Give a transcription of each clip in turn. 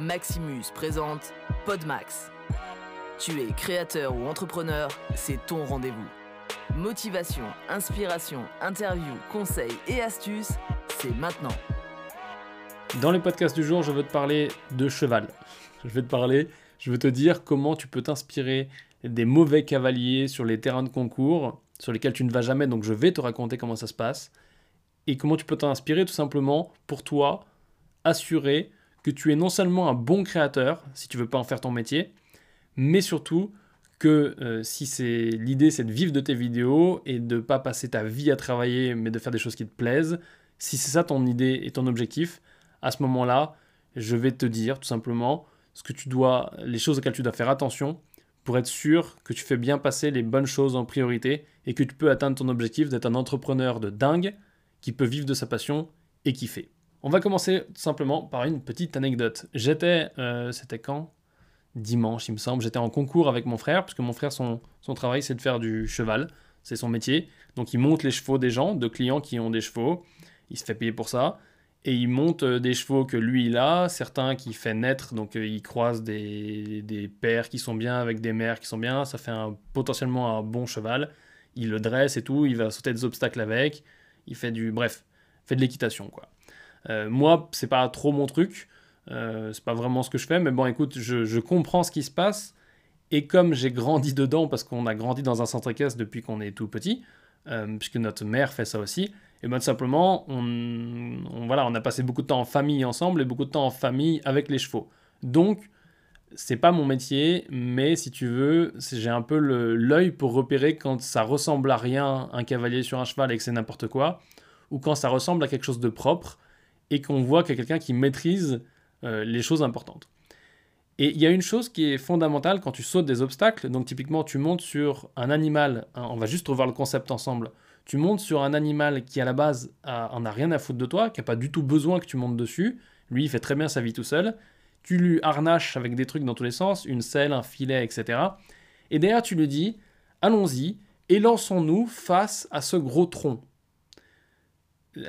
Maximus présente Podmax. Tu es créateur ou entrepreneur, c'est ton rendez-vous. Motivation, inspiration, interview, conseils et astuces, c'est maintenant. Dans les podcasts du jour, je veux te parler de cheval. Je vais te parler, je veux te dire comment tu peux t'inspirer des mauvais cavaliers sur les terrains de concours sur lesquels tu ne vas jamais, donc je vais te raconter comment ça se passe et comment tu peux t'inspirer tout simplement pour toi assurer que tu es non seulement un bon créateur, si tu veux pas en faire ton métier, mais surtout que euh, si c'est l'idée c'est de vivre de tes vidéos et de pas passer ta vie à travailler mais de faire des choses qui te plaisent, si c'est ça ton idée et ton objectif, à ce moment-là, je vais te dire tout simplement ce que tu dois les choses auxquelles tu dois faire attention pour être sûr que tu fais bien passer les bonnes choses en priorité et que tu peux atteindre ton objectif d'être un entrepreneur de dingue qui peut vivre de sa passion et kiffer. On va commencer simplement par une petite anecdote. J'étais, euh, c'était quand? Dimanche, il me semble. J'étais en concours avec mon frère, parce que mon frère, son, son travail, c'est de faire du cheval. C'est son métier. Donc il monte les chevaux des gens, de clients qui ont des chevaux. Il se fait payer pour ça. Et il monte euh, des chevaux que lui, il a, certains qui fait naître, donc euh, il croise des, des pères qui sont bien avec des mères qui sont bien, ça fait potentiellement un bon cheval. Il le dresse et tout, il va sauter des obstacles avec, il fait du... Bref, fait de l'équitation, quoi. Euh, moi, c'est pas trop mon truc. Euh, c'est pas vraiment ce que je fais, mais bon, écoute, je, comprends ce qui se passe. Et comme j'ai grandi dedans, parce qu'on a grandi dans un centre équestre depuis qu'on est tout petit, euh, puisque notre mère fait ça aussi, et bien simplement, on, voilà, on a passé beaucoup de temps en famille ensemble et beaucoup de temps en famille avec les chevaux. Donc, c'est pas mon métier, mais si tu veux, j'ai un peu l'œil pour repérer quand ça ressemble à rien, un cavalier sur un cheval et que c'est n'importe quoi, ou quand ça ressemble à quelque chose de propre et qu'on voit qu'il y a quelqu'un qui maîtrise euh, les choses importantes. Et il y a une chose qui est fondamentale quand tu sautes des obstacles. Donc typiquement, tu montes sur un animal, hein, on va juste revoir le concept ensemble. Tu montes sur un animal qui à la base en a rien à foutre de toi, qui n'a pas du tout besoin que tu montes dessus. Lui, il fait très bien sa vie tout seul. Tu lui harnaches avec des trucs dans tous les sens, une selle, un filet, etc. Et derrière, tu lui dis, allons-y, et lançons-nous face à ce gros tronc.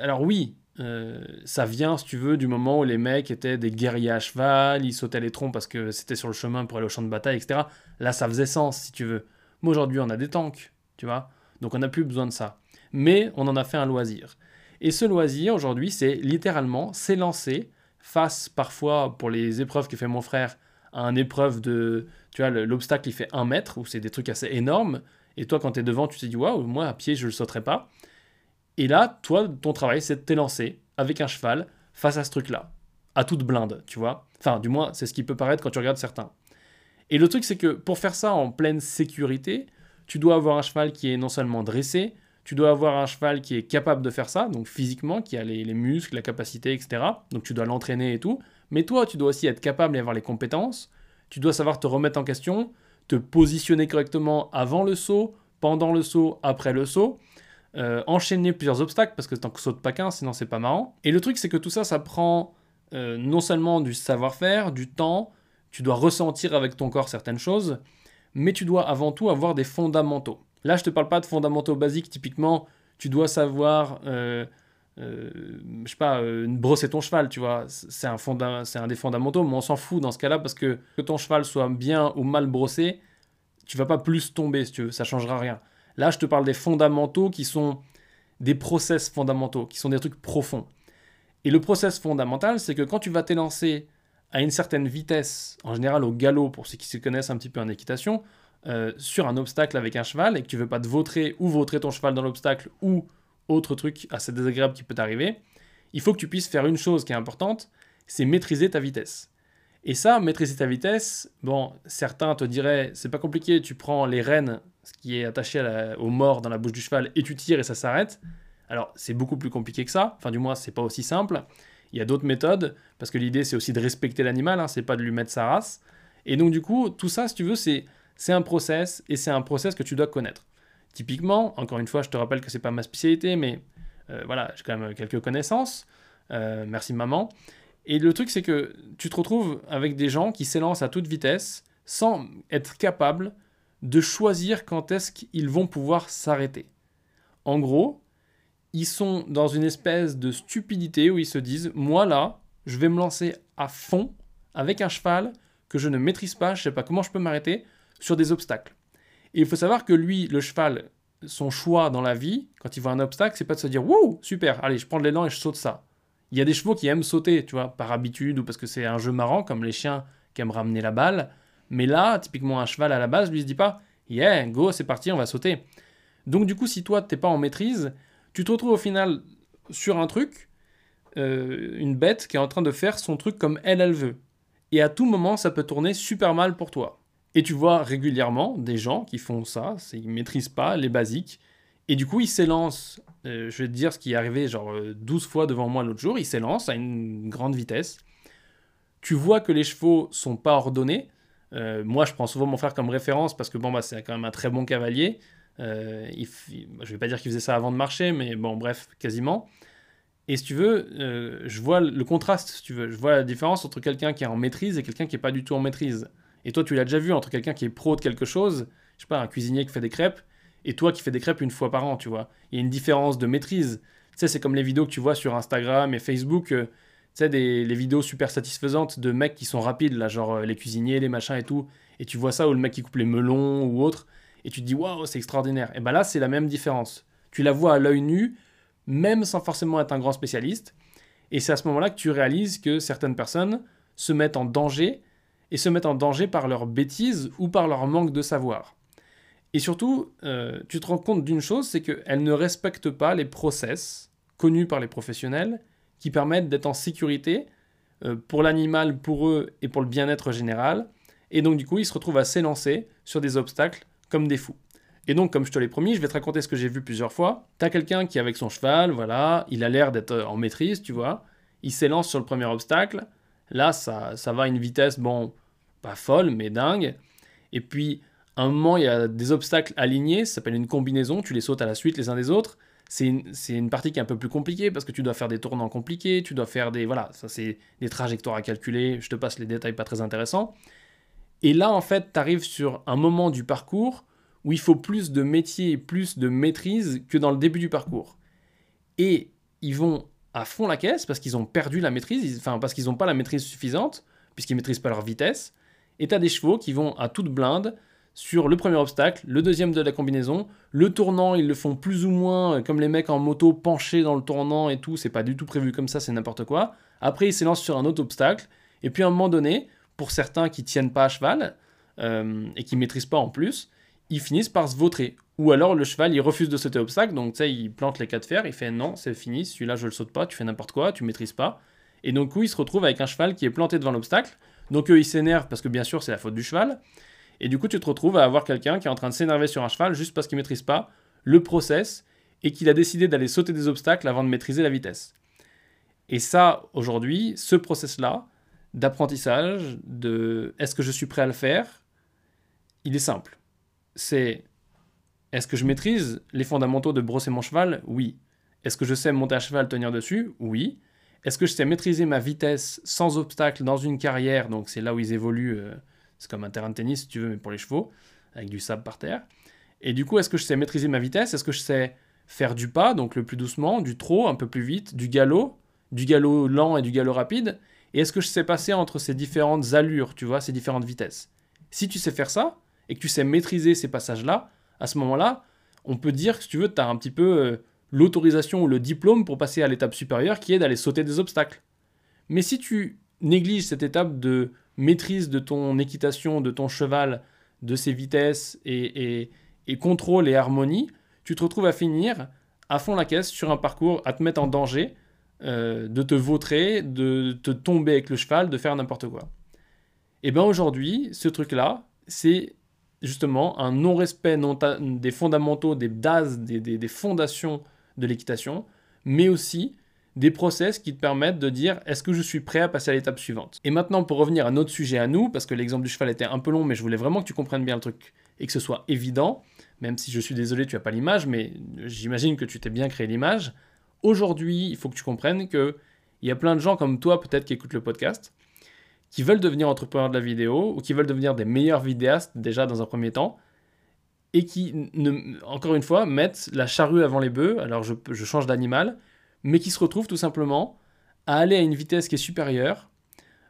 Alors oui, euh, ça vient, si tu veux, du moment où les mecs étaient des guerriers à cheval, ils sautaient les troncs parce que c'était sur le chemin pour aller au champ de bataille, etc. Là, ça faisait sens, si tu veux. Mais aujourd'hui, on a des tanks, tu vois. Donc on n'a plus besoin de ça. Mais on en a fait un loisir. Et ce loisir, aujourd'hui, c'est littéralement s'élancer face, parfois, pour les épreuves que fait mon frère, à une épreuve de... Tu vois, l'obstacle, il fait un mètre, où c'est des trucs assez énormes. Et toi, quand tu es devant, tu te dis, waouh, moi, à pied, je le sauterai pas. Et là, toi, ton travail, c'est de t'élancer avec un cheval face à ce truc-là, à toute blinde, tu vois. Enfin, du moins, c'est ce qui peut paraître quand tu regardes certains. Et le truc, c'est que pour faire ça en pleine sécurité, tu dois avoir un cheval qui est non seulement dressé, tu dois avoir un cheval qui est capable de faire ça, donc physiquement, qui a les, muscles, la capacité, etc. Donc tu dois l'entraîner et tout. Mais toi, tu dois aussi être capable et avoir les compétences. Tu dois savoir te remettre en question, te positionner correctement avant le saut, pendant le saut, après le saut. Euh, enchaîner plusieurs obstacles parce que tant que saute pas qu'un, sinon c'est pas marrant. Et le truc, c'est que tout ça, ça prend euh, non seulement du savoir-faire, du temps, tu dois ressentir avec ton corps certaines choses, mais tu dois avant tout avoir des fondamentaux. Là, je te parle pas de fondamentaux basiques, typiquement, tu dois savoir, euh, je sais pas, brosser ton cheval, tu vois, c'est un, c'est un des fondamentaux, mais on s'en fout dans ce cas-là parce que que ton cheval soit bien ou mal brossé, tu vas pas plus tomber si tu veux, ça changera rien. Là, je te parle des fondamentaux qui sont des process fondamentaux, qui sont des trucs profonds. Et le process fondamental, c'est que quand tu vas t'élancer à une certaine vitesse, en général au galop, pour ceux qui se connaissent un petit peu en équitation, euh, sur un obstacle avec un cheval et que tu veux pas te vautrer ou vautrer ton cheval dans l'obstacle ou autre truc assez désagréable qui peut t'arriver, il faut que tu puisses faire une chose qui est importante, c'est maîtriser ta vitesse. Et ça, maîtriser ta vitesse, bon, certains te diraient, c'est pas compliqué, tu prends les rênes, ce qui est attaché au mort dans la bouche du cheval, et tu tires et ça s'arrête. Alors, c'est beaucoup plus compliqué que ça, enfin, du moins, c'est pas aussi simple. Il y a d'autres méthodes, parce que l'idée, c'est aussi de respecter l'animal, hein, c'est pas de lui mettre sa race. Et donc, du coup, tout ça, si tu veux, c'est, un process, et c'est un process que tu dois connaître. Typiquement, encore une fois, je te rappelle que c'est pas ma spécialité, mais euh, voilà, j'ai quand même quelques connaissances. Euh, merci maman. Et le truc, c'est que tu te retrouves avec des gens qui s'élancent à toute vitesse sans être capables de choisir quand est-ce qu'ils vont pouvoir s'arrêter. En gros, ils sont dans une espèce de stupidité où ils se disent Moi là, je vais me lancer à fond avec un cheval que je ne maîtrise pas, je ne sais pas comment je peux m'arrêter, sur des obstacles. Et il faut savoir que lui, le cheval, son choix dans la vie, quand il voit un obstacle, c'est pas de se dire Wouh, super, allez, je prends de l'élan et je saute ça. Il y a des chevaux qui aiment sauter, tu vois, par habitude ou parce que c'est un jeu marrant, comme les chiens qui aiment ramener la balle. Mais là, typiquement, un cheval à la base, lui se dit pas Yeah, go, c'est parti, on va sauter. Donc, du coup, si toi, t'es pas en maîtrise, tu te retrouves au final sur un truc, euh, une bête qui est en train de faire son truc comme elle, elle veut. Et à tout moment, ça peut tourner super mal pour toi. Et tu vois régulièrement des gens qui font ça, ils maîtrisent pas les basiques, et du coup ils s'élancent, euh, je vais te dire ce qui est arrivé genre 12 euh, fois devant moi l'autre jour, ils s'élancent à une grande vitesse. Tu vois que les chevaux sont pas ordonnés. Euh, moi je prends souvent mon frère comme référence parce que bon bah c'est quand même un très bon cavalier. Il, je vais pas dire qu'il faisait ça avant de marcher, mais bon bref, quasiment. Et si tu veux, je vois le contraste, si tu veux, je vois la différence entre quelqu'un qui est en maîtrise et quelqu'un qui est pas du tout en maîtrise. Et toi, tu l'as déjà vu entre quelqu'un qui est pro de quelque chose, je sais pas, un cuisinier qui fait des crêpes, et toi qui fais des crêpes une fois par an, tu vois. Il y a une différence de maîtrise. Tu sais, c'est comme les vidéos que tu vois sur Instagram et Facebook, euh, tu sais, des, les vidéos super satisfaisantes de mecs qui sont rapides, là, genre euh, les cuisiniers, les machins et tout. Et tu vois ça, ou le mec qui coupe les melons ou autre, et tu te dis, waouh, c'est extraordinaire. Et ben là, c'est la même différence. Tu la vois à l'œil nu, même sans forcément être un grand spécialiste. Et c'est à ce moment-là que tu réalises que certaines personnes se mettent en danger et se mettent en danger par leur bêtise ou par leur manque de savoir. Et surtout, euh, tu te rends compte d'une chose, c'est qu'elles ne respectent pas les process connus par les professionnels qui permettent d'être en sécurité euh, pour l'animal, pour eux et pour le bien-être général. Et donc du coup, ils se retrouvent à s'élancer sur des obstacles comme des fous. Et donc, comme je te l'ai promis, je vais te raconter ce que j'ai vu plusieurs fois. T'as quelqu'un qui, avec son cheval, voilà, il a l'air d'être en maîtrise, tu vois. Il s'élance sur le premier obstacle. Là, ça, ça va à une vitesse, bon, pas folle, mais dingue. Et puis, un moment, il y a des obstacles alignés, ça s'appelle une combinaison, tu les sautes à la suite les uns des autres. C'est une, partie qui est un peu plus compliquée parce que tu dois faire des tournants compliqués, tu dois faire des. Voilà, ça c'est des trajectoires à calculer, je te passe les détails pas très intéressants. Et là, en fait, tu arrives sur un moment du parcours où il faut plus de métier et plus de maîtrise que dans le début du parcours. Et ils vont à fond la caisse parce qu'ils ont perdu la maîtrise, enfin parce qu'ils n'ont pas la maîtrise suffisante, puisqu'ils maîtrisent pas leur vitesse et tu as des chevaux qui vont à toute blinde sur le premier obstacle, le deuxième de la combinaison. Le tournant, ils le font plus ou moins euh, comme les mecs en moto penchés dans le tournant et tout. C'est pas du tout prévu comme ça, c'est n'importe quoi. Après, ils s'élancent sur un autre obstacle. Et puis à un moment donné, pour certains qui tiennent pas à cheval euh, et qui maîtrisent pas en plus, ils finissent par se vautrer. Ou alors le cheval, il refuse de sauter obstacle, donc tu sais, il plante les quatre fers, il fait non, c'est fini, celui-là je le saute pas, tu fais n'importe quoi, tu maîtrises pas. Et donc, coup, il se retrouve avec un cheval qui est planté devant l'obstacle. Donc eux, ils s'énervent parce que bien sûr, c'est la faute du cheval. Et du coup, tu te retrouves à avoir quelqu'un qui est en train de s'énerver sur un cheval juste parce qu'il maîtrise pas le process et qu'il a décidé d'aller sauter des obstacles avant de maîtriser la vitesse. Et ça, aujourd'hui, ce process-là d'apprentissage, de est-ce que je suis prêt à le faire, il est simple. C'est est-ce que je maîtrise les fondamentaux de brosser mon cheval? Oui. Est-ce que je sais monter à cheval, tenir dessus? Oui. Est-ce que je sais maîtriser ma vitesse sans obstacle dans une carrière? Donc c'est là où ils évoluent. Euh, c'est comme un terrain de tennis si tu veux, mais pour les chevaux, avec du sable par terre. Et du coup, est-ce que je sais maîtriser ma vitesse? Est-ce que je sais faire du pas, donc le plus doucement, du trot, un peu plus vite, du galop, du galop lent et du galop rapide? Et est-ce que je sais passer entre ces différentes allures, tu vois, ces différentes vitesses? Si tu sais faire ça, et que tu sais maîtriser ces passages-là, à ce moment-là, on peut dire que si tu veux, tu as un petit peu euh, l'autorisation ou le diplôme pour passer à l'étape supérieure qui est d'aller sauter des obstacles. Mais si tu négliges cette étape de maîtrise de ton équitation, de ton cheval, de ses vitesses et, contrôle et harmonie, tu te retrouves à finir à fond la caisse sur un parcours à te mettre en danger, euh, de te vautrer, de te tomber avec le cheval, de faire n'importe quoi. Et bien aujourd'hui, ce truc-là, c'est justement un non-respect des fondamentaux, des bases, des fondations de l'équitation, mais aussi des process qui te permettent de dire est-ce que je suis prêt à passer à l'étape suivante? Et maintenant, pour revenir à notre sujet à nous, parce que l'exemple du cheval était un peu long, mais je voulais vraiment que tu comprennes bien le truc et que ce soit évident, même si je suis désolé, tu n'as pas l'image, mais j'imagine que tu t'es bien créé l'image. Aujourd'hui, il faut que tu comprennes que il y a plein de gens comme toi, peut-être, qui écoutent le podcast, qui veulent devenir entrepreneurs de la vidéo ou qui veulent devenir des meilleurs vidéastes déjà dans un premier temps, et qui, encore une fois, mettent la charrue avant les bœufs, alors je change d'animal, mais qui se retrouvent tout simplement à aller à une vitesse qui est supérieure,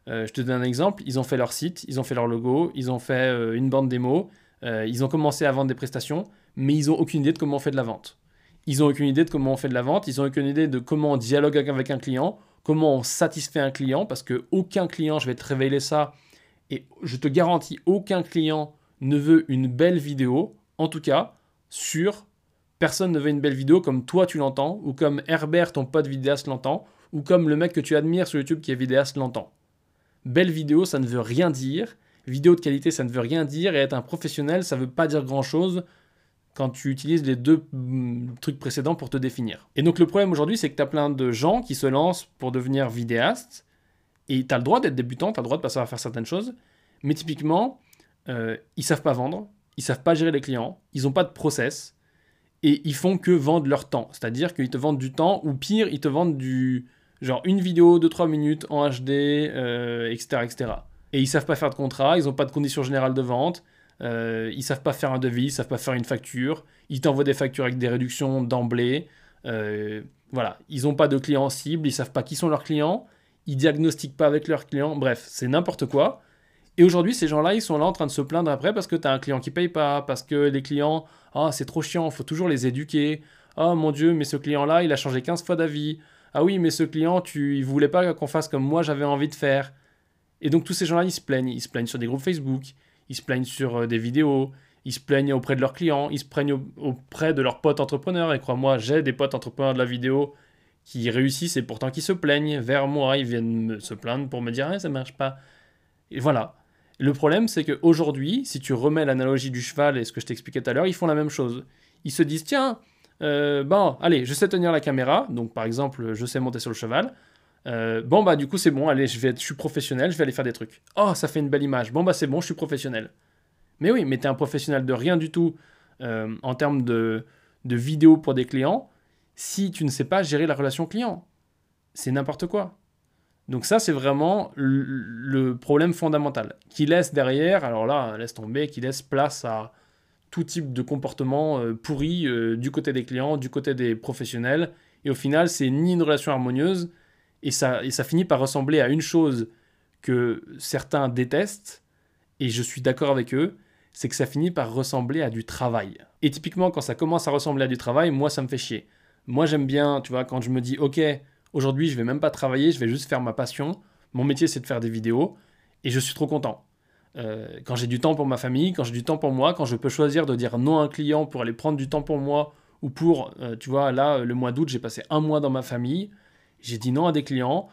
je te donne un exemple, ils ont fait leur site, ils ont fait leur logo, ils ont fait une bande démo, ils ont commencé à vendre des prestations, mais ils n'ont aucune idée de comment on fait de la vente. Ils n'ont aucune idée de comment on fait de la vente, ils n'ont aucune idée de comment on dialogue avec un client, comment on satisfait un client, parce que aucun client, je vais te révéler ça, et je te garantis, aucun client ne veut une belle vidéo, en tout cas, sur personne ne veut une belle vidéo comme toi tu l'entends, ou comme Herbert, ton pote vidéaste, l'entend, ou comme le mec que tu admires sur YouTube qui est vidéaste l'entend. Belle vidéo, ça ne veut rien dire. Vidéo de qualité, ça ne veut rien dire. Et être un professionnel, ça ne veut pas dire grand-chose quand tu utilises les deux mm, trucs précédents pour te définir. Et donc le problème aujourd'hui, c'est que tu as plein de gens qui se lancent pour devenir vidéastes, et tu as le droit d'être débutant, tu as le droit de passer à faire certaines choses, mais typiquement, euh, ils savent pas vendre, ils savent pas gérer les clients, ils n'ont pas de process, et ils font que vendre leur temps. C'est-à-dire qu'ils te vendent du temps, ou pire, ils te vendent du genre une vidéo de 3 minutes en HD, etc., etc. Et ils savent pas faire de contrat, ils n'ont pas de conditions générales de vente, euh, ils savent pas faire un devis, ils savent pas faire une facture. Ils t'envoient des factures avec des réductions d'emblée. Euh, voilà, ils n'ont pas de clients cibles, ils savent pas qui sont leurs clients, ils diagnostiquent pas avec leurs clients. Bref, c'est n'importe quoi. Et aujourd'hui, ces gens-là, ils sont là en train de se plaindre après parce que tu as un client qui paye pas, parce que les clients, ah, c'est trop chiant, faut toujours les éduquer. Ah, mon Dieu, mais ce client-là, il a changé 15 fois d'avis. Ah oui, mais ce client, tu, il voulait pas qu'on fasse comme moi j'avais envie de faire. Et donc tous ces gens-là, ils se plaignent. Ils se plaignent sur des groupes Facebook, ils se plaignent sur euh, des vidéos, ils se plaignent auprès de leurs clients, ils se plaignent auprès de leurs potes entrepreneurs. Et crois-moi, j'ai des potes entrepreneurs de la vidéo qui réussissent et pourtant qui se plaignent vers moi. Ils viennent se plaindre pour me dire ah, ça marche pas. Et voilà. Le problème, c'est qu'aujourd'hui, si tu remets l'analogie du cheval et ce que je t'expliquais tout à l'heure, ils font la même chose. Ils se disent tiens, euh, bon, allez, je sais tenir la caméra, donc par exemple, je sais monter sur le cheval. Euh, bon, bah, du coup, c'est bon, allez, je, vais je suis professionnel, je vais aller faire des trucs. Oh, ça fait une belle image. Bon, bah, c'est bon, je suis professionnel. Mais oui, mais tu es un professionnel de rien du tout euh, en termes de, de vidéos pour des clients si tu ne sais pas gérer la relation client. C'est n'importe quoi. Donc ça, c'est vraiment le problème fondamental. Qui laisse derrière, alors là, laisse tomber, qui laisse place à tout type de comportement euh, pourri du côté des clients, du côté des professionnels. Et au final, c'est ni une relation harmonieuse, et ça, et ça finit par ressembler à une chose que certains détestent, et je suis d'accord avec eux, c'est que ça finit par ressembler à du travail. Et typiquement, quand ça commence à ressembler à du travail, moi, ça me fait chier. Moi, j'aime bien, tu vois, quand je me dis, ok, aujourd'hui, je vais même pas travailler, je vais juste faire ma passion. Mon métier, c'est de faire des vidéos, et je suis trop content. Euh, quand j'ai du temps pour ma famille, quand j'ai du temps pour moi, quand je peux choisir de dire non à un client pour aller prendre du temps pour moi, ou pour, euh, tu vois, là, le mois d'août, j'ai passé un mois dans ma famille, j'ai dit non à des clients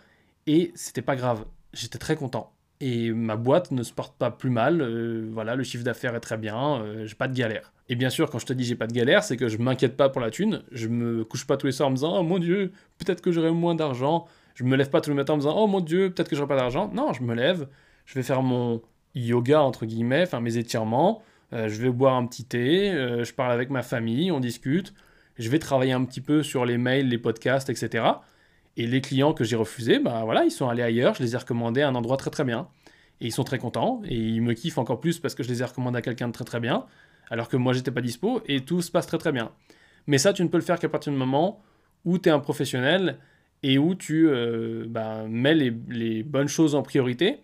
et c'était pas grave. J'étais très content. Et ma boîte ne se porte pas plus mal. Euh, voilà, le chiffre d'affaires est très bien. Euh, j'ai pas de galère. Et bien sûr, quand je te dis j'ai pas de galère, c'est que je m'inquiète pas pour la thune. Je me couche pas tous les soirs en me disant oh mon dieu, peut-être que j'aurai moins d'argent. Je me lève pas tous les matins en me disant oh mon dieu, peut-être que j'aurai pas d'argent. Non, je me lève. Je vais faire mon yoga entre guillemets, enfin mes étirements. Euh, je vais boire un petit thé. je parle avec ma famille, on discute. Je vais travailler un petit peu sur les mails, les podcasts, etc. Et les clients que j'ai refusés, bah voilà, ils sont allés ailleurs, je les ai recommandés à un endroit très très bien. Et ils sont très contents, et ils me kiffent encore plus parce que je les ai recommandés à quelqu'un de très très bien, alors que moi j'étais pas dispo, et tout se passe très très bien. Mais ça, tu ne peux le faire qu'à partir du moment où tu es un professionnel et où tu euh, bah, mets les, bonnes choses en priorité.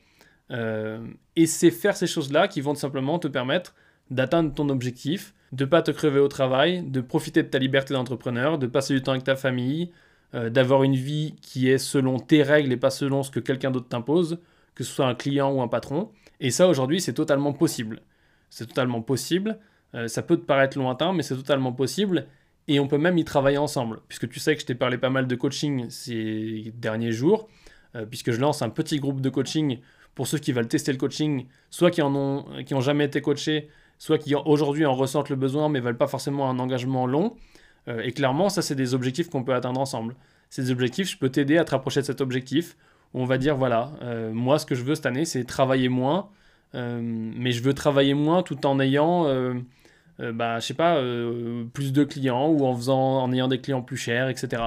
Euh, et c'est faire ces choses-là qui vont simplement te permettre d'atteindre ton objectif, de pas te crever au travail, de profiter de ta liberté d'entrepreneur, de passer du temps avec ta famille, euh, d'avoir une vie qui est selon tes règles et pas selon ce que quelqu'un d'autre t'impose, que ce soit un client ou un patron. Et ça, aujourd'hui, c'est totalement possible. C'est totalement possible. Euh, ça peut te paraître lointain, mais c'est totalement possible. Et on peut même y travailler ensemble. Puisque tu sais que je t'ai parlé pas mal de coaching ces derniers jours, euh, puisque je lance un petit groupe de coaching pour ceux qui veulent tester le coaching, soit qui en ont, qui ont jamais été coachés, soit qui aujourd'hui en ressentent le besoin mais veulent pas forcément un engagement long. Euh, et clairement, ça, c'est des objectifs qu'on peut atteindre ensemble. Ces objectifs, je peux t'aider à te rapprocher de cet objectif. On va dire, voilà, euh, moi, ce que je veux cette année, c'est travailler moins. Euh, mais je veux travailler moins tout en ayant, bah, je sais pas, plus de clients ou en, faisant, en ayant des clients plus chers, etc.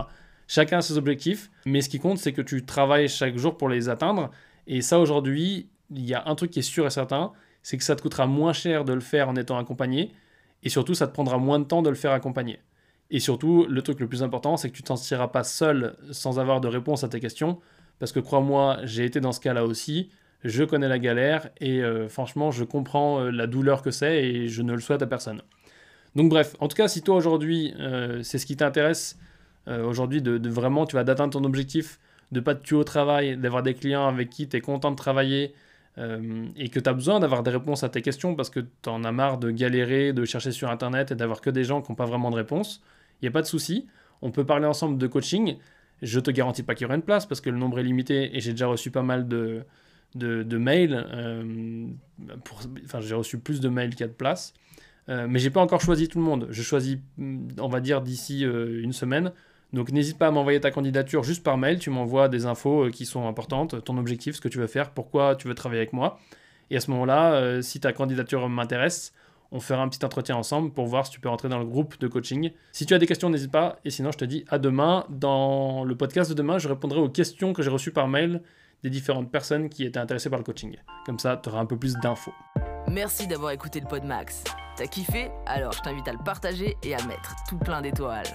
Chacun a ses objectifs, mais ce qui compte, c'est que tu travailles chaque jour pour les atteindre. Et ça, aujourd'hui, il y a un truc qui est sûr et certain, c'est que ça te coûtera moins cher de le faire en étant accompagné, et surtout, ça te prendra moins de temps de le faire accompagné. Et surtout, le truc le plus important, c'est que tu t'en tireras pas seul sans avoir de réponse à tes questions, parce que crois-moi, j'ai été dans ce cas-là aussi, je connais la galère et euh, franchement, je comprends euh, la douleur que c'est et je ne le souhaite à personne. Donc bref, en tout cas, si toi aujourd'hui, euh, c'est ce qui t'intéresse, aujourd'hui, de, vraiment, tu vas d'atteindre ton objectif, de pas te tuer au travail, d'avoir des clients avec qui tu es content de travailler et que tu as besoin d'avoir des réponses à tes questions parce que tu en as marre de galérer, de chercher sur Internet et d'avoir que des gens qui n'ont pas vraiment de réponse, il n'y a pas de souci. On peut parler ensemble de coaching. Je te garantis pas qu'il y aura une place parce que le nombre est limité et j'ai déjà reçu pas mal de, mails. Euh, enfin, j'ai reçu plus de mails qu'il y a de place. Euh, mais j'ai pas encore choisi tout le monde. Je choisis, mm, on va dire, d'ici euh, une semaine. Donc n'hésite pas à m'envoyer ta candidature juste par mail. Tu m'envoies des infos qui sont importantes, ton objectif, ce que tu veux faire, pourquoi tu veux travailler avec moi. Et à ce moment-là, si ta candidature m'intéresse, on fera un petit entretien ensemble pour voir si tu peux rentrer dans le groupe de coaching. Si tu as des questions, n'hésite pas. Et sinon, je te dis à demain. Dans le podcast de demain, je répondrai aux questions que j'ai reçues par mail des différentes personnes qui étaient intéressées par le coaching. Comme ça, tu auras un peu plus d'infos. Merci d'avoir écouté le Pod Max. T'as kiffé? Alors je t'invite à le partager et à mettre tout plein d'étoiles.